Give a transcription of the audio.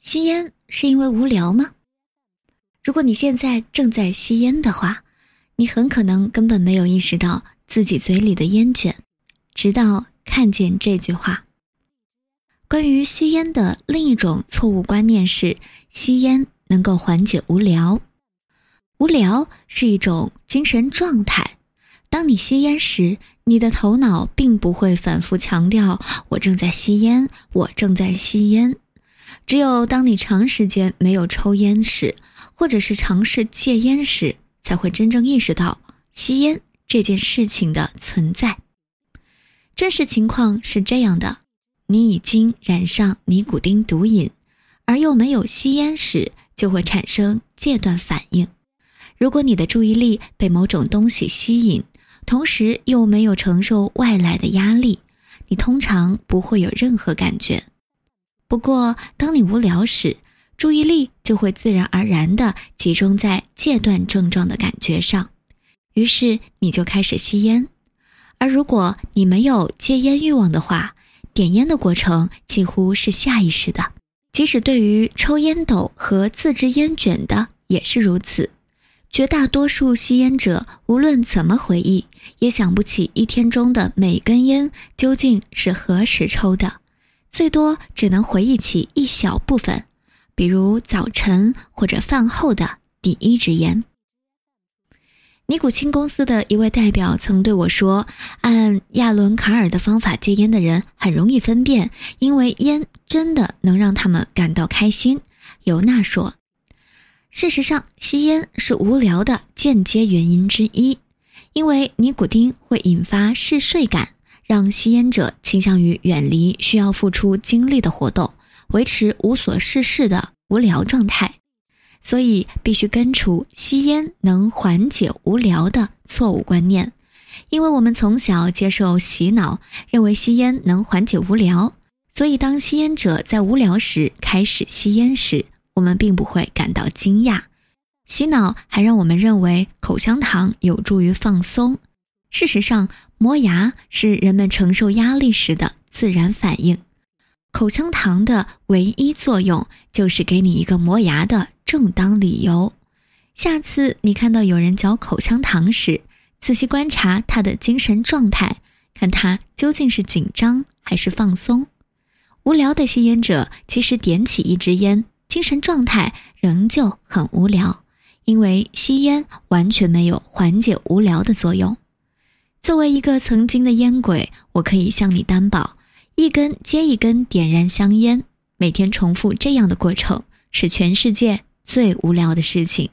吸烟是因为无聊吗？如果你现在正在吸烟的话，你很可能根本没有意识到自己嘴里的烟卷，直到看见这句话。关于吸烟的另一种错误观念是，吸烟能够缓解无聊。无聊是一种精神状态。当你吸烟时，你的头脑并不会反复强调“我正在吸烟，我正在吸烟”。只有当你长时间没有抽烟时，或者是尝试戒烟时，才会真正意识到吸烟这件事情的存在。真实情况是这样的：你已经染上尼古丁毒瘾，而又没有吸烟时，就会产生戒断反应。如果你的注意力被某种东西吸引，同时又没有承受外来的压力，你通常不会有任何感觉。不过，当你无聊时，注意力就会自然而然地集中在戒断症状的感觉上，于是你就开始吸烟。而如果你没有戒烟欲望的话，点烟的过程几乎是下意识的。即使对于抽烟斗和自制烟卷的也是如此。绝大多数吸烟者无论怎么回忆，也想不起一天中的每根烟究竟是何时抽的。最多只能回忆起一小部分，比如早晨或者饭后的第一支烟。尼古清公司的一位代表曾对我说：“按亚伦卡尔的方法戒烟的人很容易分辨，因为烟真的能让他们感到开心。”尤娜说：“事实上，吸烟是无聊的间接原因之一，因为尼古丁会引发嗜睡感。”让吸烟者倾向于远离需要付出精力的活动，维持无所事事的无聊状态。所以必须根除吸烟能缓解无聊的错误观念。因为我们从小接受洗脑，认为吸烟能缓解无聊，所以当吸烟者在无聊时开始吸烟时，我们并不会感到惊讶。洗脑还让我们认为口香糖有助于放松。事实上，磨牙是人们承受压力时的自然反应。口香糖的唯一作用就是给你一个磨牙的正当理由。下次你看到有人嚼口香糖时，仔细观察他的精神状态，看他究竟是紧张还是放松。无聊的吸烟者其实点起一支烟，精神状态仍旧很无聊，因为吸烟完全没有缓解无聊的作用。作为一个曾经的烟鬼，我可以向你担保，一根接一根点燃香烟，每天重复这样的过程，是全世界最无聊的事情。